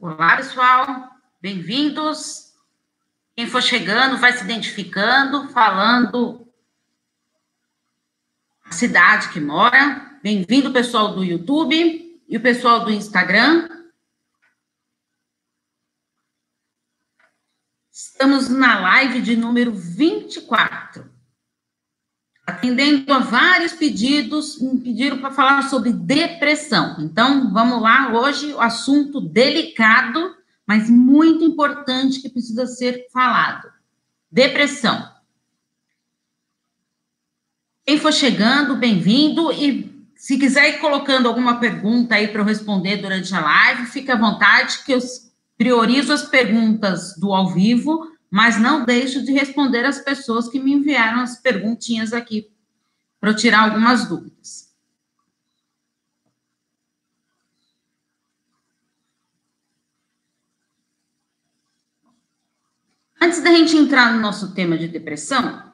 Olá, pessoal, bem-vindos. Quem for chegando, vai se identificando, falando a cidade que mora. Bem-vindo, pessoal do YouTube e o pessoal do Instagram. Estamos na live de número 24 atendendo a vários pedidos, me pediram para falar sobre depressão. Então, vamos lá, hoje o assunto delicado, mas muito importante que precisa ser falado. Depressão. Quem for chegando, bem-vindo e se quiser ir colocando alguma pergunta aí para eu responder durante a live, fique à vontade que eu priorizo as perguntas do ao vivo mas não deixo de responder as pessoas que me enviaram as perguntinhas aqui, para tirar algumas dúvidas. Antes da gente entrar no nosso tema de depressão,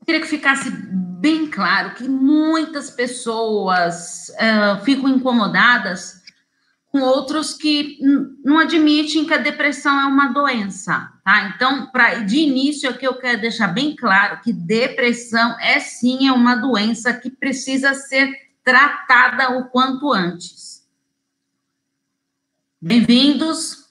eu queria que ficasse bem claro que muitas pessoas uh, ficam incomodadas com outros que não admitem que a depressão é uma doença, tá? Então, para de início, aqui eu quero deixar bem claro que depressão é sim é uma doença que precisa ser tratada o quanto antes. Bem-vindos.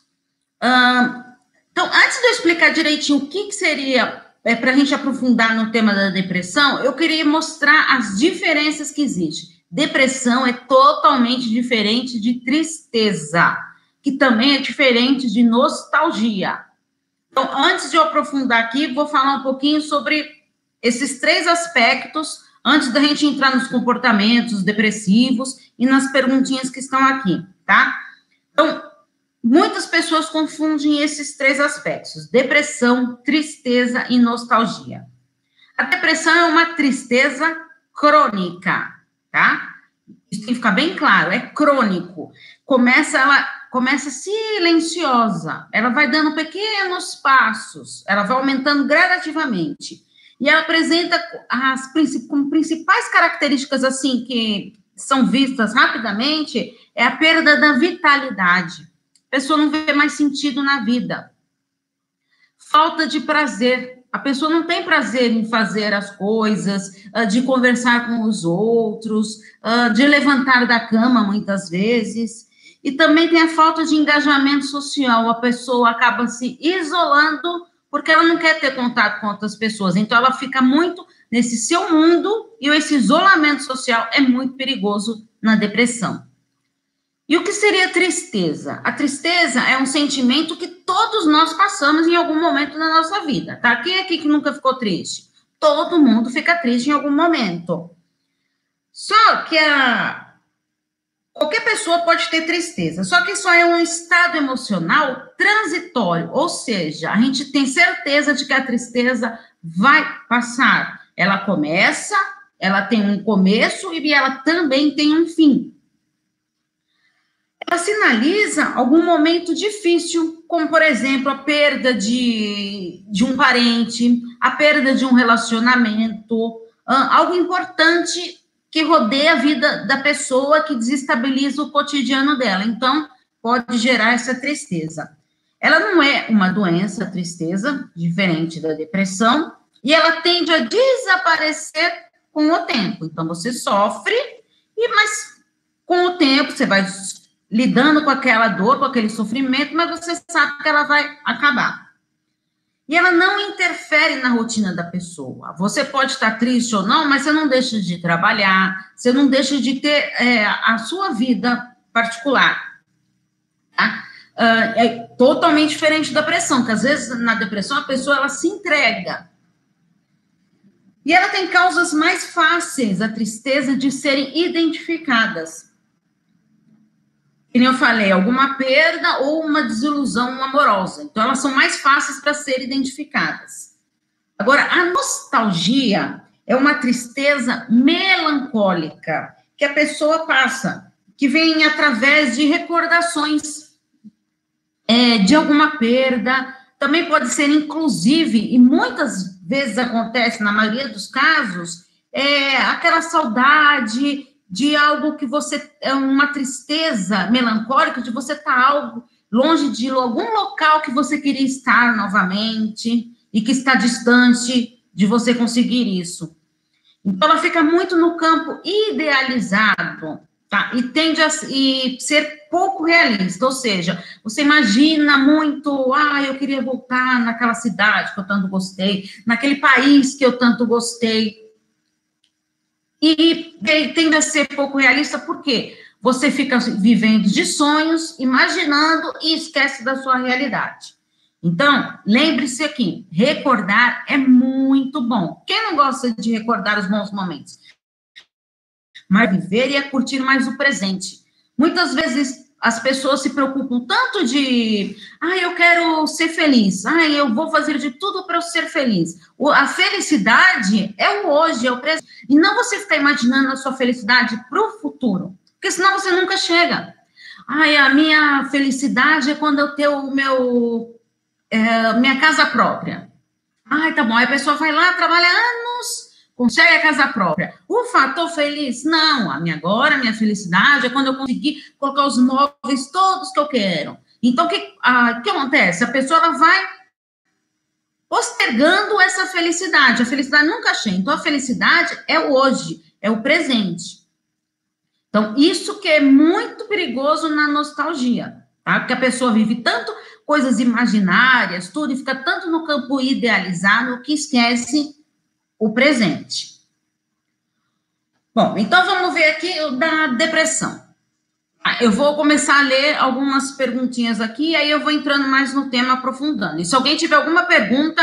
então, antes de eu explicar direitinho o que, que seria é, para a gente aprofundar no tema da depressão, eu queria mostrar as diferenças que existem. Depressão é totalmente diferente de tristeza, que também é diferente de nostalgia. Então, antes de eu aprofundar aqui, vou falar um pouquinho sobre esses três aspectos, antes da gente entrar nos comportamentos depressivos e nas perguntinhas que estão aqui, tá? Então, muitas pessoas confundem esses três aspectos: depressão, tristeza e nostalgia. A depressão é uma tristeza crônica tá? Isso tem que ficar bem claro, é crônico. Começa ela começa silenciosa, ela vai dando pequenos passos, ela vai aumentando gradativamente. E ela apresenta as como principais características assim que são vistas rapidamente é a perda da vitalidade. A pessoa não vê mais sentido na vida. Falta de prazer, a pessoa não tem prazer em fazer as coisas, ah, de conversar com os outros, ah, de levantar da cama muitas vezes. E também tem a falta de engajamento social. A pessoa acaba se isolando porque ela não quer ter contato com outras pessoas. Então, ela fica muito nesse seu mundo e esse isolamento social é muito perigoso na depressão. E o que seria tristeza? A tristeza é um sentimento que todos nós passamos em algum momento da nossa vida, tá? Quem aqui que nunca ficou triste? Todo mundo fica triste em algum momento. Só que a qualquer pessoa pode ter tristeza, só que isso é um estado emocional transitório, ou seja, a gente tem certeza de que a tristeza vai passar. Ela começa, ela tem um começo e ela também tem um fim ela sinaliza algum momento difícil, como, por exemplo, a perda de, de um parente, a perda de um relacionamento, algo importante que rodeia a vida da pessoa, que desestabiliza o cotidiano dela. Então, pode gerar essa tristeza. Ela não é uma doença, a tristeza, diferente da depressão, e ela tende a desaparecer com o tempo. Então, você sofre, e mas com o tempo você vai lidando com aquela dor, com aquele sofrimento, mas você sabe que ela vai acabar. E ela não interfere na rotina da pessoa. Você pode estar triste ou não, mas você não deixa de trabalhar, você não deixa de ter é, a sua vida particular. Tá? Uh, é totalmente diferente da pressão, que às vezes na depressão a pessoa ela se entrega. E ela tem causas mais fáceis, a tristeza, de serem identificadas que nem eu falei, alguma perda ou uma desilusão amorosa. Então, elas são mais fáceis para serem identificadas. Agora, a nostalgia é uma tristeza melancólica que a pessoa passa, que vem através de recordações é, de alguma perda. Também pode ser, inclusive, e muitas vezes acontece, na maioria dos casos, é aquela saudade de algo que você é uma tristeza melancólica, de você estar tá algo longe de algum local que você queria estar novamente e que está distante de você conseguir isso. Então, ela fica muito no campo idealizado, tá? E tende a e ser pouco realista, ou seja, você imagina muito, ah, eu queria voltar naquela cidade que eu tanto gostei, naquele país que eu tanto gostei. E tende a ser pouco realista, por quê? Você fica vivendo de sonhos, imaginando e esquece da sua realidade. Então, lembre-se aqui, recordar é muito bom. Quem não gosta de recordar os bons momentos? Mas viver e é curtir mais o presente. Muitas vezes as pessoas se preocupam tanto de, ah, eu quero ser feliz, ah, eu vou fazer de tudo para eu ser feliz. a felicidade é o hoje, é o presente. E não você ficar imaginando a sua felicidade para o futuro, porque senão você nunca chega. Ai, a minha felicidade é quando eu ter o meu é, minha casa própria. Ai, tá bom. Aí a pessoa vai lá, trabalha anos, consegue a casa própria. O fator feliz? Não. A minha agora, a minha felicidade é quando eu conseguir colocar os móveis todos que eu quero. Então, o que, que acontece? A pessoa ela vai postergando essa felicidade. A felicidade nunca chega. Então, a felicidade é o hoje, é o presente. Então, isso que é muito perigoso na nostalgia, tá? Porque a pessoa vive tanto coisas imaginárias, tudo, e fica tanto no campo idealizado que esquece o presente. Bom, então vamos ver aqui da depressão. Ah, eu vou começar a ler algumas perguntinhas aqui, aí eu vou entrando mais no tema, aprofundando. E se alguém tiver alguma pergunta,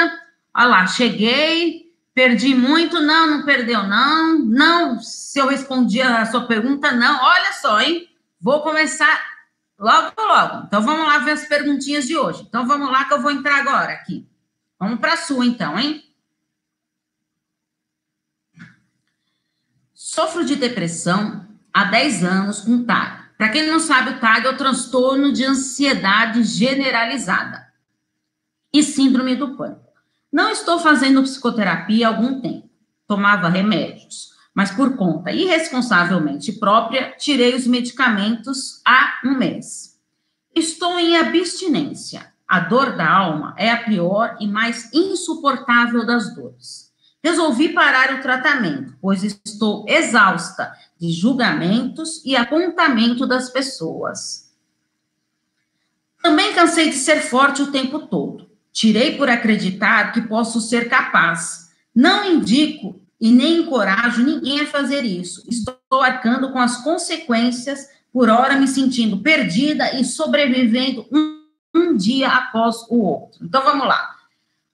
olha lá, cheguei, perdi muito, não, não perdeu, não, não, se eu respondi a sua pergunta, não, olha só, hein? Vou começar Logo, logo. Então, vamos lá ver as perguntinhas de hoje. Então, vamos lá que eu vou entrar agora aqui. Vamos para a sua, então, hein? Sofro de depressão há 10 anos com TAG. Para quem não sabe, o TAG é o transtorno de ansiedade generalizada e síndrome do pânico. Não estou fazendo psicoterapia há algum tempo. Tomava remédios mas por conta irresponsavelmente própria, tirei os medicamentos há um mês. Estou em abstinência. A dor da alma é a pior e mais insuportável das dores. Resolvi parar o tratamento, pois estou exausta de julgamentos e apontamento das pessoas. Também cansei de ser forte o tempo todo. Tirei por acreditar que posso ser capaz. Não indico e nem encorajo ninguém a fazer isso. Estou arcando com as consequências, por hora me sentindo perdida e sobrevivendo um, um dia após o outro. Então vamos lá.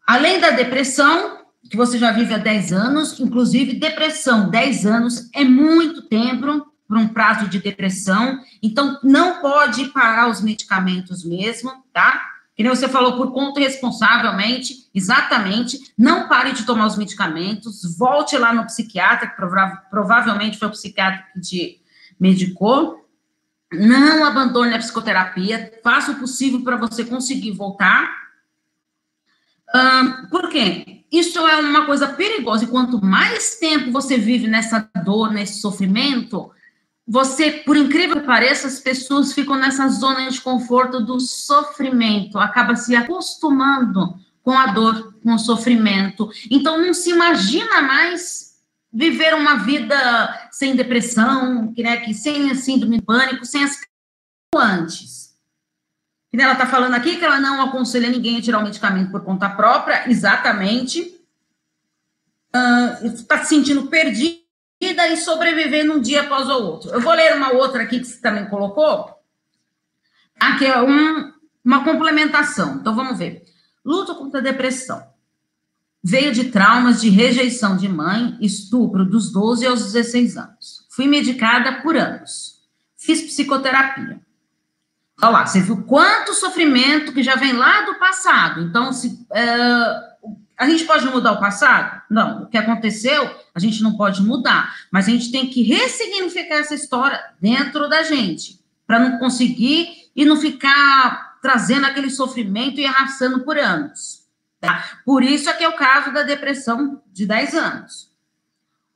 Além da depressão, que você já vive há 10 anos, inclusive depressão, 10 anos é muito tempo para um prazo de depressão, então não pode parar os medicamentos mesmo, tá? que nem você falou, por conta responsavelmente, exatamente, não pare de tomar os medicamentos, volte lá no psiquiatra, que prova provavelmente foi o psiquiatra que te medicou, não abandone a psicoterapia, faça o possível para você conseguir voltar. Um, por quê? Isso é uma coisa perigosa, e quanto mais tempo você vive nessa dor, nesse sofrimento, você, por incrível que pareça, as pessoas ficam nessa zona de conforto do sofrimento, acaba se acostumando com a dor, com o sofrimento. Então, não se imagina mais viver uma vida sem depressão, que, né, que sem síndrome de pânico, sem as antes. Ela está falando aqui que ela não aconselha ninguém a tirar o medicamento por conta própria, exatamente. Está uh, se sentindo perdido vida e sobreviver num dia após o outro. Eu vou ler uma outra aqui que você também colocou, aqui é um, uma complementação. Então vamos ver. Luta contra a depressão. Veio de traumas de rejeição de mãe, estupro dos 12 aos 16 anos. Fui medicada por anos. Fiz psicoterapia. Olha lá, você viu quanto sofrimento que já vem lá do passado. Então, se, uh, a gente pode mudar o passado? Não. O que aconteceu, a gente não pode mudar. Mas a gente tem que ressignificar essa história dentro da gente, para não conseguir e não ficar trazendo aquele sofrimento e arrastando por anos. Tá? Por isso é que é o caso da depressão de 10 anos.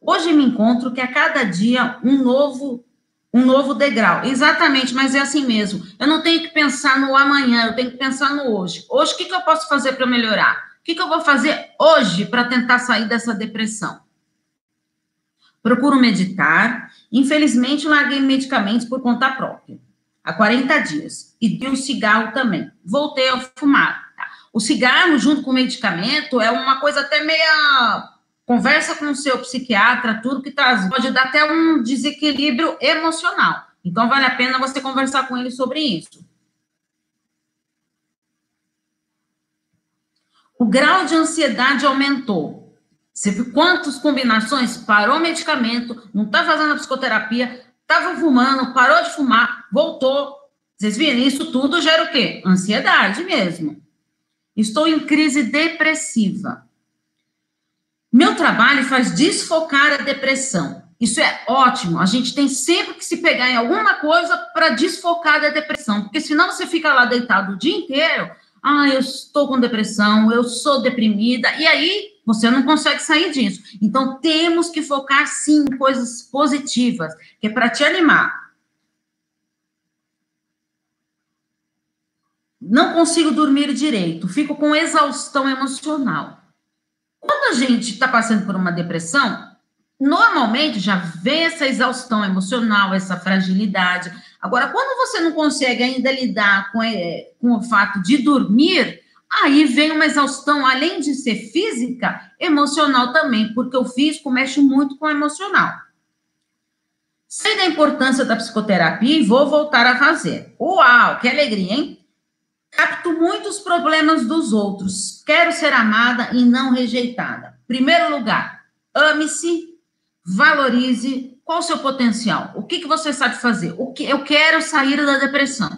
Hoje me encontro que a cada dia um novo um novo degrau. Exatamente, mas é assim mesmo. Eu não tenho que pensar no amanhã, eu tenho que pensar no hoje. Hoje, o que, que eu posso fazer para melhorar? O que, que eu vou fazer hoje para tentar sair dessa depressão? Procuro meditar. Infelizmente, larguei medicamentos por conta própria, há 40 dias. E dei um cigarro também. Voltei a fumar. Tá? O cigarro, junto com o medicamento, é uma coisa até meia Conversa com o seu psiquiatra, tudo que traz. Pode dar até um desequilíbrio emocional. Então, vale a pena você conversar com ele sobre isso. O grau de ansiedade aumentou. Você viu quantas combinações? Parou o medicamento, não está fazendo a psicoterapia, estava fumando, parou de fumar, voltou. Vocês viram? Isso tudo gera o quê? Ansiedade mesmo. Estou em crise depressiva. Meu trabalho faz desfocar a depressão. Isso é ótimo. A gente tem sempre que se pegar em alguma coisa para desfocar da depressão, porque senão você fica lá deitado o dia inteiro. Ah, eu estou com depressão, eu sou deprimida, e aí você não consegue sair disso. Então temos que focar sim em coisas positivas, que é para te animar. Não consigo dormir direito, fico com exaustão emocional. Quando a gente está passando por uma depressão, normalmente já vê essa exaustão emocional, essa fragilidade. Agora, quando você não consegue ainda lidar com, é, com o fato de dormir, aí vem uma exaustão, além de ser física, emocional também, porque o físico mexe muito com o emocional. Sei da importância da psicoterapia e vou voltar a fazer. Uau, que alegria, hein? Capto muitos problemas dos outros. Quero ser amada e não rejeitada. Primeiro lugar, ame-se, valorize. Qual o seu potencial? O que, que você sabe fazer? O que eu quero sair da depressão.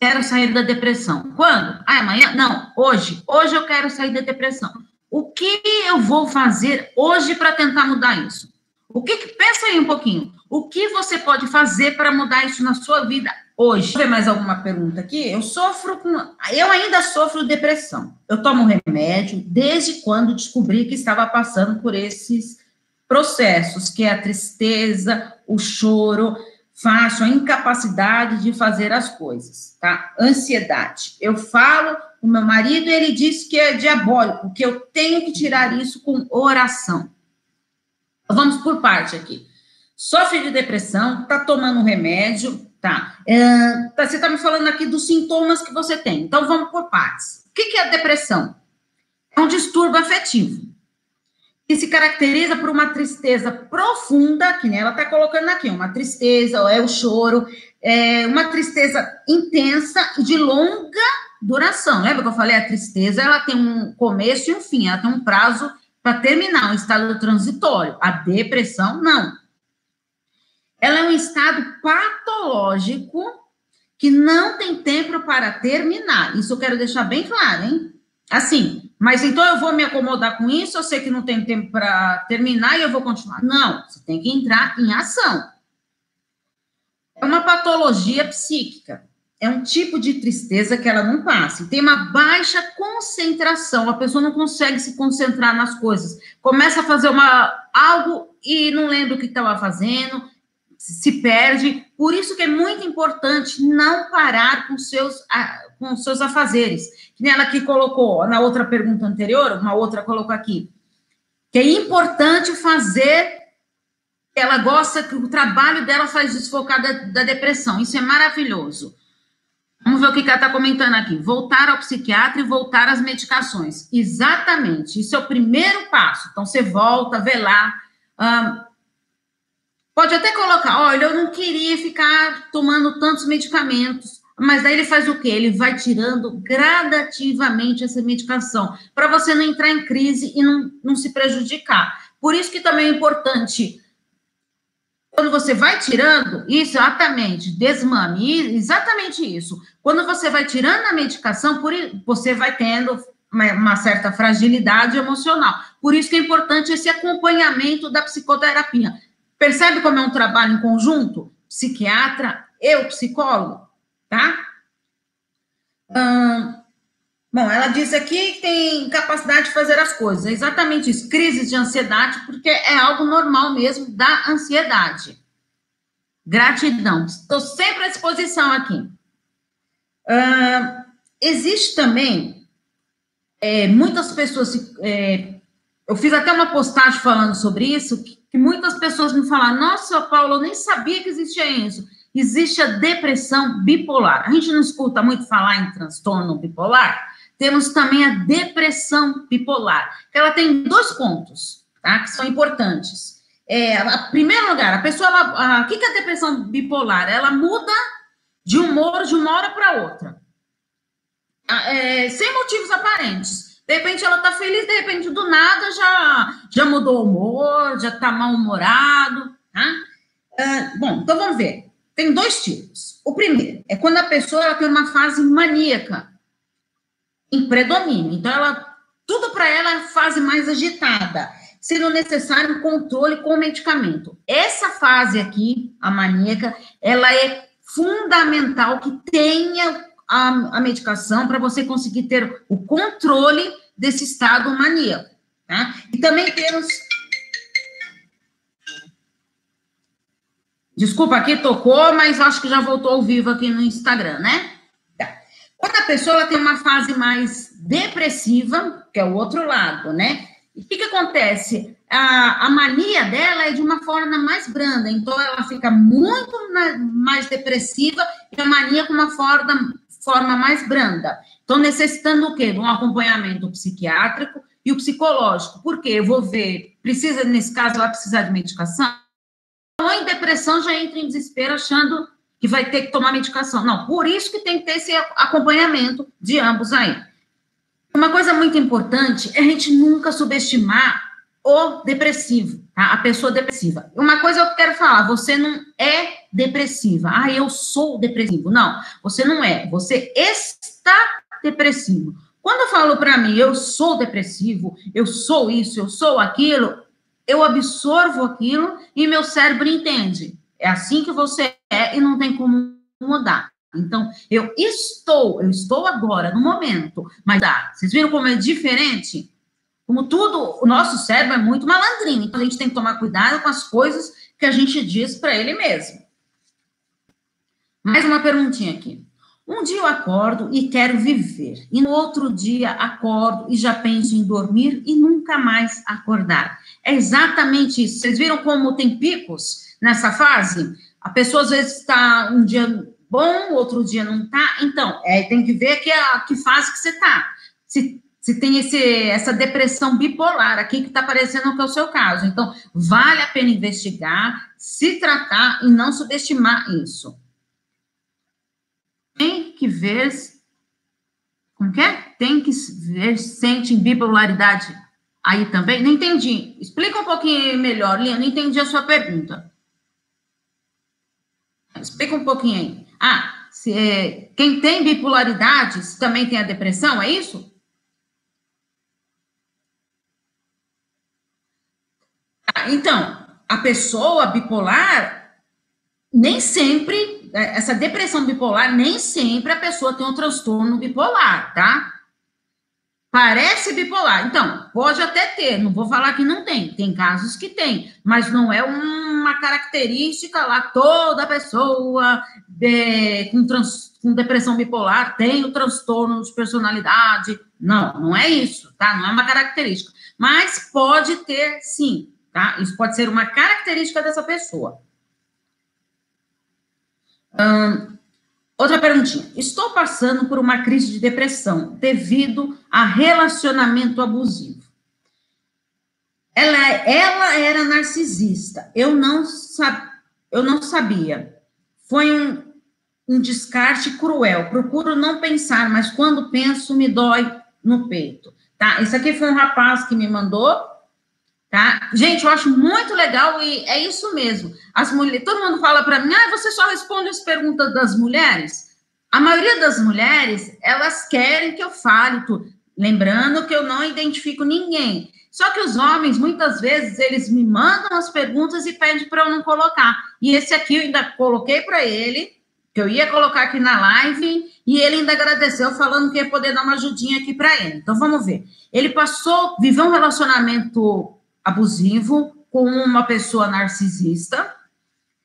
Quero sair da depressão. Quando? Ah, amanhã? Não, hoje. Hoje eu quero sair da depressão. O que eu vou fazer hoje para tentar mudar isso? O que, que pensa aí um pouquinho? O que você pode fazer para mudar isso na sua vida hoje. Deixa eu ver mais alguma pergunta aqui. Eu sofro com. Eu ainda sofro depressão. Eu tomo remédio desde quando descobri que estava passando por esses processos, que é a tristeza, o choro, faço a incapacidade de fazer as coisas, tá? Ansiedade. Eu falo com meu marido ele diz que é diabólico, que eu tenho que tirar isso com oração. Vamos por parte aqui. Sofre de depressão, tá tomando remédio, Tá. É, tá você está me falando aqui dos sintomas que você tem. Então, vamos por partes. O que, que é a depressão? É um distúrbio afetivo que se caracteriza por uma tristeza profunda, que nem ela está colocando aqui, uma tristeza, é o choro, é uma tristeza intensa e de longa duração. Lembra que eu falei? A tristeza ela tem um começo e um fim, ela tem um prazo para terminar, um estado transitório. A depressão, não ela é um estado patológico que não tem tempo para terminar. Isso eu quero deixar bem claro, hein? Assim, mas então eu vou me acomodar com isso, eu sei que não tem tempo para terminar e eu vou continuar. Não, você tem que entrar em ação. É uma patologia psíquica. É um tipo de tristeza que ela não passa. Tem uma baixa concentração. A pessoa não consegue se concentrar nas coisas. Começa a fazer uma algo e não lembra o que estava fazendo se perde. Por isso que é muito importante não parar com seus, com seus afazeres. Que nem ela aqui colocou, na outra pergunta anterior, uma outra colocou aqui, que é importante fazer. Ela gosta que o trabalho dela faz desfocar da, da depressão. Isso é maravilhoso. Vamos ver o que ela está comentando aqui. Voltar ao psiquiatra e voltar às medicações. Exatamente. Isso é o primeiro passo. Então, você volta, vê lá. Pode até colocar, olha, eu não queria ficar tomando tantos medicamentos, mas daí ele faz o quê? Ele vai tirando gradativamente essa medicação, para você não entrar em crise e não, não se prejudicar. Por isso que também é importante, quando você vai tirando, exatamente, desmame, exatamente isso. Quando você vai tirando a medicação, por, você vai tendo uma, uma certa fragilidade emocional. Por isso que é importante esse acompanhamento da psicoterapia Percebe como é um trabalho em conjunto? Psiquiatra e o psicólogo, tá? Hum, Bom, ela disse aqui que tem capacidade de fazer as coisas. É exatamente isso. Crise de ansiedade, porque é algo normal mesmo da ansiedade. Gratidão. Estou sempre à disposição aqui. Existe também é, muitas pessoas. É, eu fiz até uma postagem falando sobre isso, que, que muitas pessoas me falaram: Nossa, Paulo, eu nem sabia que existia isso. Existe a depressão bipolar. A gente não escuta muito falar em transtorno bipolar temos também a depressão bipolar, que ela tem dois pontos, tá? Que são importantes. É, em primeiro lugar, a pessoa, ela, a, o que, que é a depressão bipolar? Ela muda de humor de uma hora para outra, é, sem motivos aparentes. De repente ela tá feliz, de repente do nada já, já mudou o humor, já tá mal-humorado, tá? É, bom, então vamos ver. Tem dois tipos. O primeiro é quando a pessoa tem uma fase maníaca, em predomínio. Então, ela, tudo para ela é fase mais agitada, sendo necessário um controle com medicamento. Essa fase aqui, a maníaca, ela é fundamental que tenha a, a medicação para você conseguir ter o controle desse estado maníaco. Tá? E também temos. Desculpa, aqui tocou, mas acho que já voltou ao vivo aqui no Instagram, né? Quando a pessoa tem uma fase mais depressiva, que é o outro lado, né? E o que, que acontece? A, a mania dela é de uma forma mais branda, então ela fica muito mais depressiva e a mania com uma forma, forma mais branda. Então, necessitando o quê? De um acompanhamento psiquiátrico e o psicológico. Por quê? Eu vou ver, precisa, nesse caso, ela precisar de medicação? Ou em depressão já entra em desespero achando que vai ter que tomar medicação. Não, por isso que tem que ter esse acompanhamento de ambos aí. Uma coisa muito importante é a gente nunca subestimar o depressivo, tá? A pessoa depressiva. Uma coisa eu quero falar, você não é depressiva. Ah, eu sou depressivo. Não, você não é. Você está depressivo. Quando eu falo para mim, eu sou depressivo, eu sou isso, eu sou aquilo, eu absorvo aquilo e meu cérebro entende. É assim que você é e não tem como mudar. Então, eu estou, eu estou agora, no momento, mas ah, vocês viram como é diferente? Como tudo, o nosso cérebro é muito malandrinho, então a gente tem que tomar cuidado com as coisas que a gente diz para ele mesmo. Mais uma perguntinha aqui. Um dia eu acordo e quero viver, e no outro dia acordo e já penso em dormir e nunca mais acordar. É exatamente isso. Vocês viram como tem picos? nessa fase, a pessoa às vezes está um dia bom, outro dia não está. Então, é, tem que ver que, a, que fase que você está. Se, se tem esse, essa depressão bipolar aqui que está parecendo que é o seu caso. Então, vale a pena investigar, se tratar e não subestimar isso. Tem que ver. Como que é? Tem que ver, sente bipolaridade aí também? Não entendi. Explica um pouquinho melhor, Lia. Não entendi a sua pergunta. Explica um pouquinho aí. Ah, se, é, quem tem bipolaridade também tem a depressão, é isso? Então, a pessoa bipolar, nem sempre, é, essa depressão bipolar, nem sempre a pessoa tem um transtorno bipolar, tá? Parece bipolar. Então, pode até ter, não vou falar que não tem, tem casos que tem, mas não é uma característica lá, toda pessoa de, com, trans, com depressão bipolar tem o transtorno de personalidade. Não, não é isso, tá? Não é uma característica. Mas pode ter, sim, tá? Isso pode ser uma característica dessa pessoa. Hum, Outra perguntinha. Estou passando por uma crise de depressão devido a relacionamento abusivo. Ela, ela era narcisista. Eu não, sab, eu não sabia. Foi um, um descarte cruel. Procuro não pensar, mas quando penso, me dói no peito. Tá? Isso aqui foi um rapaz que me mandou Tá? Gente, eu acho muito legal e é isso mesmo. As mulheres, todo mundo fala para mim, ah, você só responde as perguntas das mulheres. A maioria das mulheres, elas querem que eu fale tudo. Lembrando que eu não identifico ninguém. Só que os homens, muitas vezes, eles me mandam as perguntas e pedem para eu não colocar. E esse aqui eu ainda coloquei para ele, que eu ia colocar aqui na live e ele ainda agradeceu falando que ia poder dar uma ajudinha aqui para ele. Então vamos ver. Ele passou, viveu um relacionamento abusivo com uma pessoa narcisista,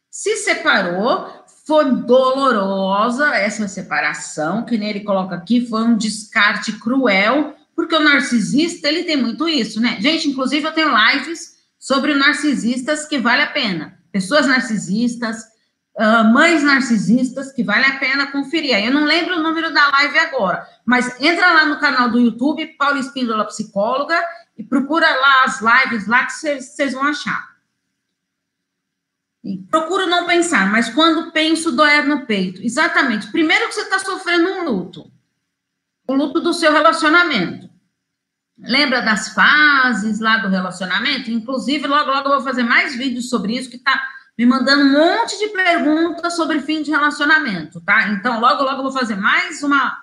se separou, foi dolorosa essa separação, que nem ele coloca aqui, foi um descarte cruel, porque o narcisista, ele tem muito isso, né? Gente, inclusive eu tenho lives sobre narcisistas que vale a pena. Pessoas narcisistas, uh, mães narcisistas, que vale a pena conferir. Eu não lembro o número da live agora, mas entra lá no canal do YouTube, Paulo Espíndola Psicóloga, e procura lá as lives lá que vocês vão achar. Procuro não pensar, mas quando penso, doer no peito. Exatamente. Primeiro que você está sofrendo um luto. O luto do seu relacionamento. Lembra das fases lá do relacionamento? Inclusive, logo, logo eu vou fazer mais vídeos sobre isso, que está me mandando um monte de perguntas sobre fim de relacionamento, tá? Então, logo, logo eu vou fazer mais uma,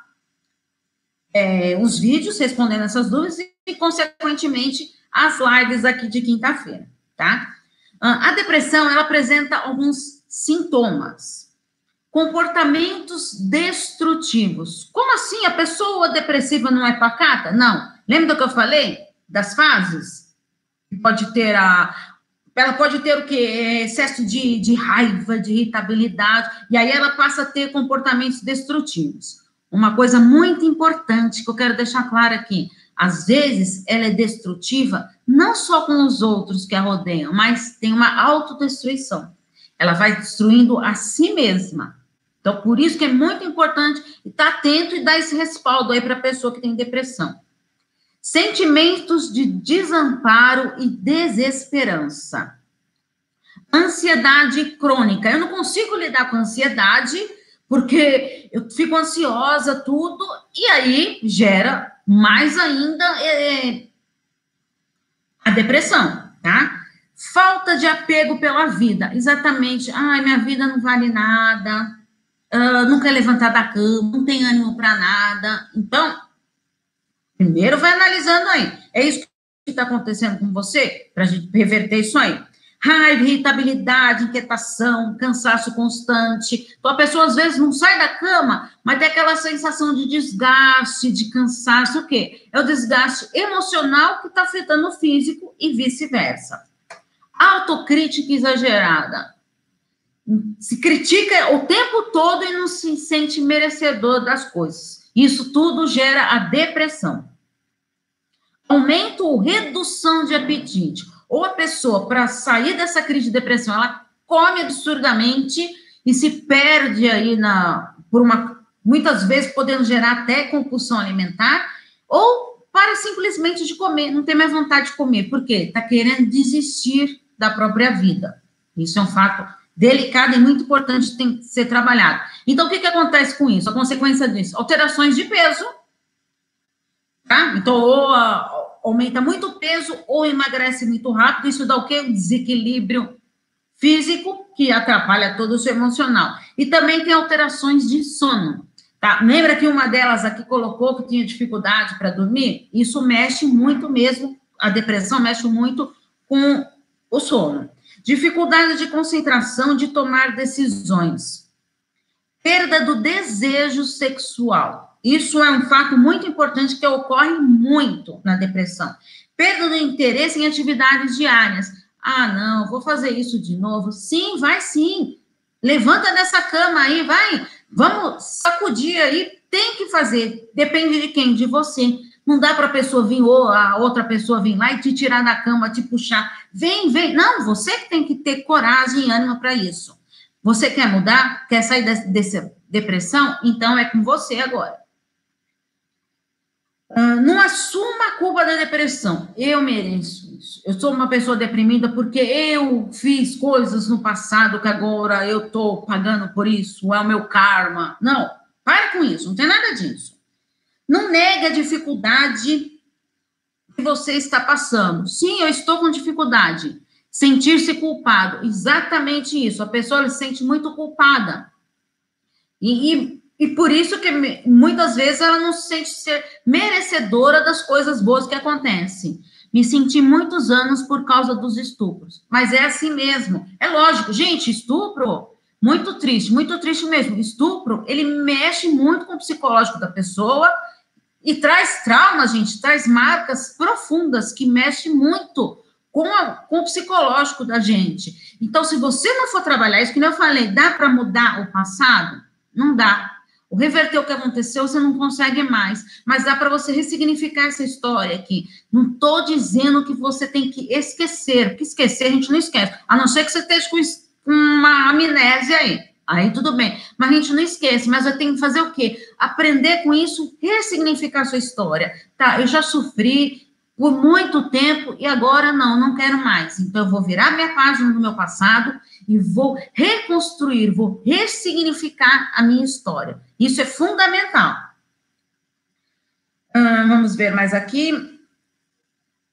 é, uns vídeos respondendo essas dúvidas e, e, consequentemente, as lives aqui de quinta-feira, tá? Ah, a depressão, ela apresenta alguns sintomas. Comportamentos destrutivos. Como assim? A pessoa depressiva não é pacata? Não. Lembra do que eu falei? Das fases? Pode ter a, ela pode ter o quê? Excesso de, de raiva, de irritabilidade, e aí ela passa a ter comportamentos destrutivos. Uma coisa muito importante que eu quero deixar claro aqui: às vezes ela é destrutiva não só com os outros que a rodeiam, mas tem uma autodestruição. Ela vai destruindo a si mesma. Então, por isso que é muito importante estar atento e dar esse respaldo aí para a pessoa que tem depressão. Sentimentos de desamparo e desesperança. Ansiedade crônica. Eu não consigo lidar com ansiedade porque eu fico ansiosa, tudo, e aí gera mais ainda é, a depressão, tá? Falta de apego pela vida, exatamente. Ai, minha vida não vale nada, uh, não quer levantar da cama, não tem ânimo para nada. Então, Primeiro vai analisando aí. É isso que está acontecendo com você? Para a gente reverter isso aí. Raiva, irritabilidade, inquietação, cansaço constante. Então, a pessoa às vezes não sai da cama, mas tem aquela sensação de desgaste, de cansaço. O quê? É o desgaste emocional que está afetando o físico e vice-versa. Autocrítica exagerada. Se critica o tempo todo e não se sente merecedor das coisas. Isso tudo gera a depressão. Aumento ou redução de apetite. Ou a pessoa, para sair dessa crise de depressão, ela come absurdamente e se perde aí na, por uma, muitas vezes podendo gerar até compulsão alimentar, ou para simplesmente de comer, não tem mais vontade de comer, porque está querendo desistir da própria vida. Isso é um fato delicado e muito importante tem que ser trabalhado. Então, o que, que acontece com isso? A consequência disso? Alterações de peso, tá? Então, ou a, aumenta muito peso ou emagrece muito rápido. Isso dá o quê? Um desequilíbrio físico que atrapalha todo o seu emocional. E também tem alterações de sono. Tá? Lembra que uma delas aqui colocou que tinha dificuldade para dormir? Isso mexe muito mesmo, a depressão mexe muito com o sono dificuldade de concentração, de tomar decisões, perda do desejo sexual. Isso é um fato muito importante que ocorre muito na depressão. Perda do interesse em atividades diárias. Ah, não, vou fazer isso de novo. Sim, vai sim. Levanta dessa cama aí, vai. Vamos sacudir aí. Tem que fazer. Depende de quem? De você. Não dá para a pessoa vir ou a outra pessoa vir lá e te tirar da cama, te puxar. Vem, vem. Não, você que tem que ter coragem e ânimo para isso. Você quer mudar? Quer sair dessa depressão? Então é com você agora. Uh, não assuma a culpa da depressão. Eu mereço isso. Eu sou uma pessoa deprimida porque eu fiz coisas no passado que agora eu estou pagando por isso. É o meu karma. Não, para com isso. Não tem nada disso. Não nega a dificuldade que você está passando. Sim, eu estou com dificuldade. Sentir-se culpado. Exatamente isso. A pessoa se sente muito culpada. E, e, e, por isso que muitas vezes ela não se sente ser merecedora das coisas boas que acontecem. Me senti muitos anos por causa dos estupros. Mas é assim mesmo. É lógico, gente, estupro Muito triste, muito triste mesmo. Estupro, ele mexe muito com o psicológico da pessoa e traz traumas, gente, traz marcas profundas que mexe muito com, a, com o psicológico da gente. Então, se você não for trabalhar isso, que eu falei, dá para mudar o passado? Não dá. O reverter o que aconteceu, você não consegue mais. Mas dá para você ressignificar essa história aqui. Não estou dizendo que você tem que esquecer, porque esquecer a gente não esquece. A não ser que você esteja com uma amnésia aí. Aí tudo bem. Mas a gente não esquece, mas eu tenho que fazer o quê? Aprender com isso, ressignificar a sua história. Tá, eu já sofri por muito tempo e agora não, não quero mais. Então eu vou virar minha página do meu passado e vou reconstruir, vou ressignificar a minha história. Isso é fundamental. Hum, vamos ver mais aqui.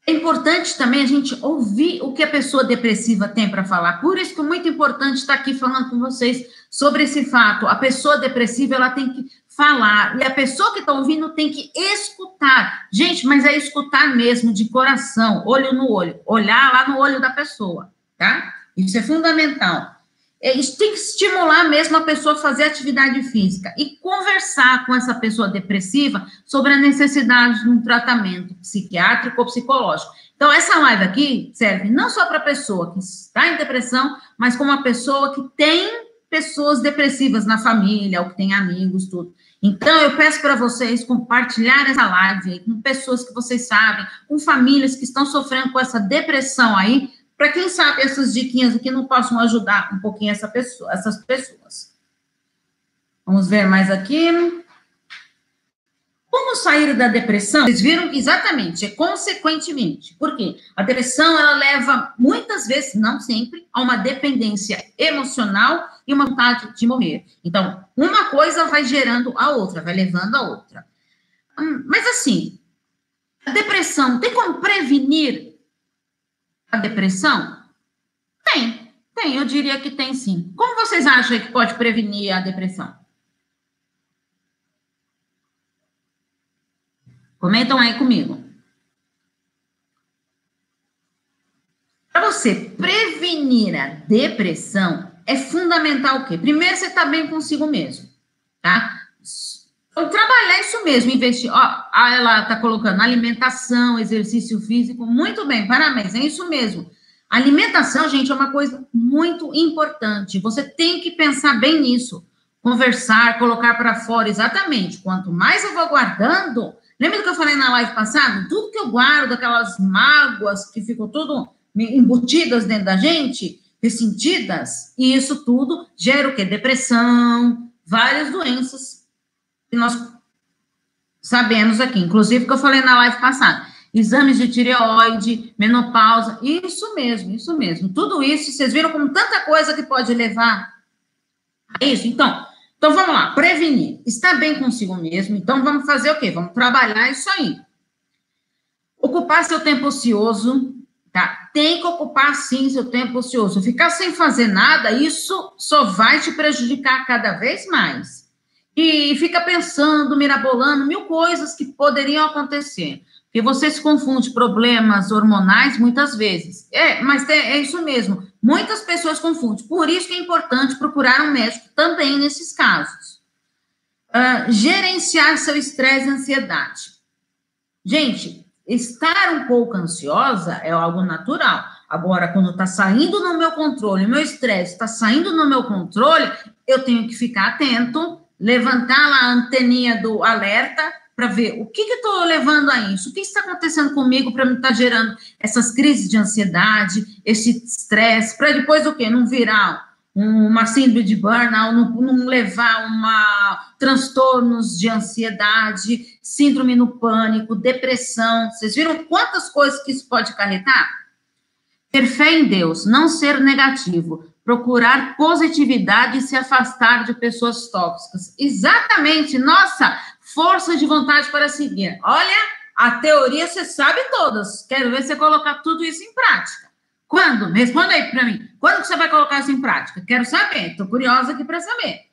É importante também a gente ouvir o que a pessoa depressiva tem para falar. Por isso que é muito importante estar aqui falando com vocês sobre esse fato. A pessoa depressiva ela tem que falar e a pessoa que está ouvindo tem que escutar. Gente, mas é escutar mesmo de coração, olho no olho, olhar lá no olho da pessoa, tá? Isso é fundamental. É, isso tem que estimular mesmo a pessoa a fazer atividade física e conversar com essa pessoa depressiva sobre a necessidade de um tratamento psiquiátrico ou psicológico. Então, essa live aqui serve não só para a pessoa que está em depressão, mas como uma pessoa que tem pessoas depressivas na família, ou que tem amigos, tudo. Então, eu peço para vocês compartilhar essa live com pessoas que vocês sabem, com famílias que estão sofrendo com essa depressão aí, para quem sabe essas diquinhas aqui não possam ajudar um pouquinho essa pessoa, essas pessoas. Vamos ver mais aqui. Como sair da depressão? Vocês viram exatamente, é consequentemente. Por quê? A depressão, ela leva, muitas vezes, não sempre, a uma dependência emocional e uma vontade de morrer. Então, uma coisa vai gerando a outra, vai levando a outra. Hum, mas, assim, a depressão, tem como prevenir a depressão? Tem, tem, eu diria que tem sim. Como vocês acham que pode prevenir a depressão? Comentam aí comigo. Para você prevenir a depressão, é fundamental o quê? Primeiro, você está bem consigo mesmo, tá? Então, trabalhar isso mesmo, investir. Ó, ela está colocando alimentação, exercício físico. Muito bem, parabéns, é isso mesmo. Alimentação, gente, é uma coisa muito importante. Você tem que pensar bem nisso. Conversar, colocar para fora, exatamente. Quanto mais eu vou guardando. Lembra do que eu falei na live passada? Tudo que eu guardo, aquelas mágoas que ficam tudo embutidas dentro da gente, ressentidas, e isso tudo gera o quê? Depressão, várias doenças que nós sabemos aqui, inclusive que eu falei na live passada. Exames de tireoide, menopausa, isso mesmo, isso mesmo. Tudo isso, vocês viram como tanta coisa que pode levar a isso? Então, então vamos lá, prevenir. Está bem consigo mesmo, então vamos fazer o quê? Vamos trabalhar isso aí. Ocupar seu tempo ocioso, tá? Tem que ocupar sim seu tempo ocioso. Ficar sem fazer nada, isso só vai te prejudicar cada vez mais e fica pensando, mirabolando mil coisas que poderiam acontecer. Porque você se confunde problemas hormonais muitas vezes. É, mas é, é isso mesmo. Muitas pessoas confundem. Por isso que é importante procurar um médico também nesses casos. Uh, gerenciar seu estresse e ansiedade. Gente, estar um pouco ansiosa é algo natural. Agora, quando está saindo no meu controle, meu estresse está saindo no meu controle, eu tenho que ficar atento levantar a anteninha do alerta para ver o que estou levando a isso, o que está acontecendo comigo para me estar tá gerando essas crises de ansiedade, esse estresse, para depois o quê? Não virar uma síndrome de burnout, não, não levar uma transtornos de ansiedade, síndrome no pânico, depressão. Vocês viram quantas coisas que isso pode acarretar? Ter fé em Deus, não ser negativo procurar positividade e se afastar de pessoas tóxicas. Exatamente, nossa, força de vontade para seguir. Olha, a teoria você sabe todas. Quero ver você colocar tudo isso em prática. Quando? Responda aí para mim. Quando você vai colocar isso em prática? Quero saber. Estou curiosa aqui para saber.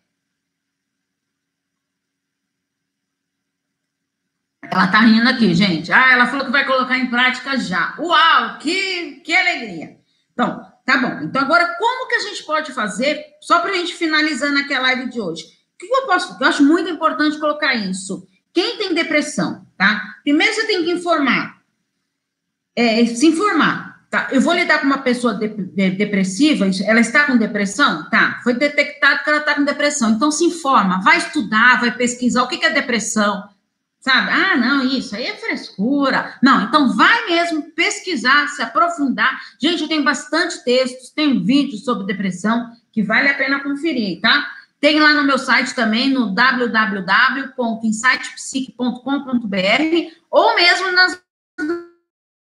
Ela tá rindo aqui, gente. Ah, ela falou que vai colocar em prática já. Uau, que, que alegria. Então, Tá bom. Então, agora, como que a gente pode fazer, só para a gente finalizar naquela live de hoje? O que eu posso. Eu acho muito importante colocar isso. Quem tem depressão, tá? Primeiro você tem que informar. É, se informar. Tá? Eu vou lidar com uma pessoa de, de, depressiva, ela está com depressão? Tá, foi detectado que ela está com depressão. Então se informa, vai estudar, vai pesquisar o que, que é depressão, sabe? Ah, não, isso aí é frescura. Não, então vai mesmo pesquisar, se aprofundar. Gente, eu tenho bastante textos, tem vídeos sobre depressão que vale a pena conferir, tá? Tem lá no meu site também, no www.insightpsique.com.br ou mesmo nas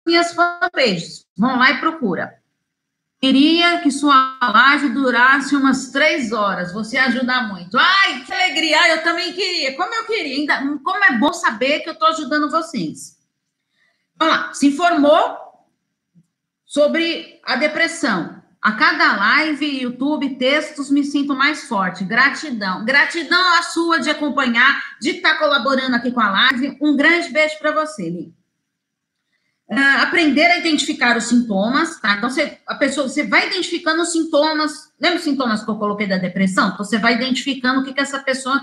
minhas fanpages. Vão lá e procura. Queria que sua live durasse umas três horas. Você ajuda muito. Ai, que alegria! Eu também queria. Como eu queria. Ainda, como é bom saber que eu estou ajudando vocês. Vamos lá. Se informou sobre a depressão. A cada live, YouTube, textos, me sinto mais forte. Gratidão. Gratidão a sua de acompanhar, de estar tá colaborando aqui com a live. Um grande beijo para você, Li. Uh, aprender a identificar os sintomas, tá? Então, você, a pessoa, você vai identificando os sintomas. Lembra os sintomas que eu coloquei da depressão? Então, você vai identificando o que, que essa pessoa,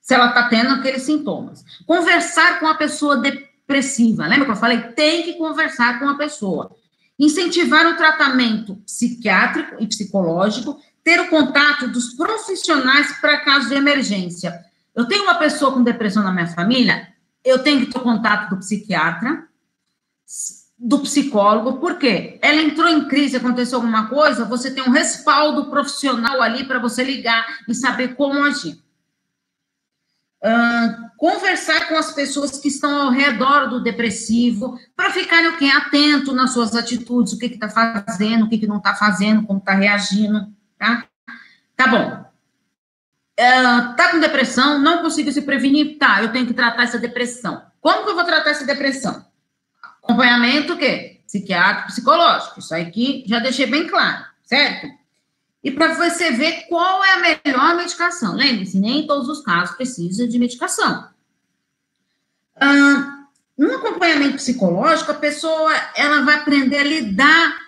se ela está tendo aqueles sintomas. Conversar com a pessoa depressiva. Lembra que eu falei? Tem que conversar com a pessoa. Incentivar o tratamento psiquiátrico e psicológico. Ter o contato dos profissionais para casos de emergência. Eu tenho uma pessoa com depressão na minha família, eu tenho que ter o contato do psiquiatra do psicólogo, porque ela entrou em crise, aconteceu alguma coisa, você tem um respaldo profissional ali para você ligar e saber como agir. Uh, conversar com as pessoas que estão ao redor do depressivo, para ficarem o? Atento nas suas atitudes, o que está fazendo, o que, que não está fazendo, como está reagindo, tá? Tá bom. Uh, tá com depressão, não consigo se prevenir? Tá, eu tenho que tratar essa depressão. Como que eu vou tratar essa depressão? Acompanhamento o quê? Psiquiátrico, psicológico. Isso aqui já deixei bem claro, certo? E para você ver qual é a melhor medicação. Lembre-se, nem em todos os casos precisa de medicação. Ah, no acompanhamento psicológico, a pessoa ela vai aprender a lidar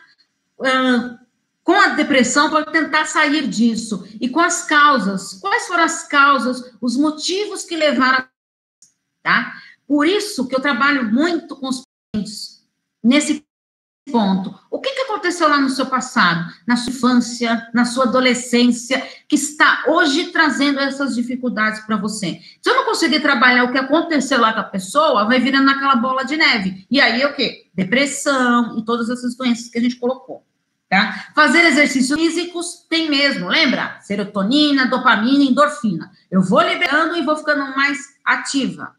ah, com a depressão para tentar sair disso. E com as causas. Quais foram as causas, os motivos que levaram a. Tá? Por isso que eu trabalho muito com os nesse ponto. O que, que aconteceu lá no seu passado, na sua infância, na sua adolescência, que está hoje trazendo essas dificuldades para você? Se eu não conseguir trabalhar o que aconteceu lá com a pessoa, vai virando aquela bola de neve. E aí o quê? Depressão e todas essas doenças que a gente colocou. Tá? Fazer exercícios físicos tem mesmo, lembra? Serotonina, dopamina, endorfina. Eu vou liberando e vou ficando mais ativa.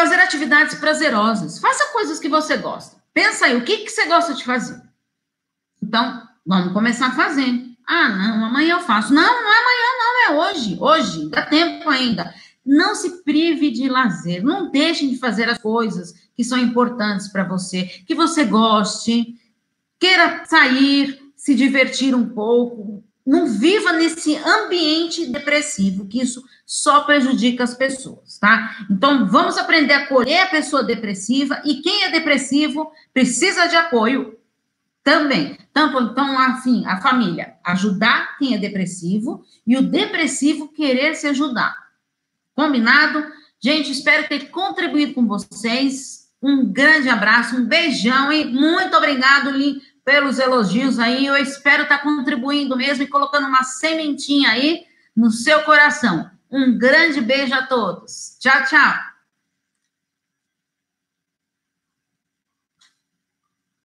Fazer atividades prazerosas. Faça coisas que você gosta. Pensa aí, o que, que você gosta de fazer? Então, vamos começar fazer. Ah, não, amanhã eu faço. Não, não é amanhã, não, é hoje. Hoje, dá tempo ainda. Não se prive de lazer. Não deixe de fazer as coisas que são importantes para você, que você goste, queira sair, se divertir um pouco, não viva nesse ambiente depressivo, que isso só prejudica as pessoas, tá? Então, vamos aprender a acolher a pessoa depressiva e quem é depressivo precisa de apoio também. Tanto, então, assim, a família ajudar quem é depressivo e o depressivo querer se ajudar. Combinado? Gente, espero ter contribuído com vocês. Um grande abraço, um beijão e muito obrigado, Lin pelos elogios aí. Eu espero estar contribuindo mesmo e colocando uma sementinha aí no seu coração. Um grande beijo a todos. Tchau, tchau.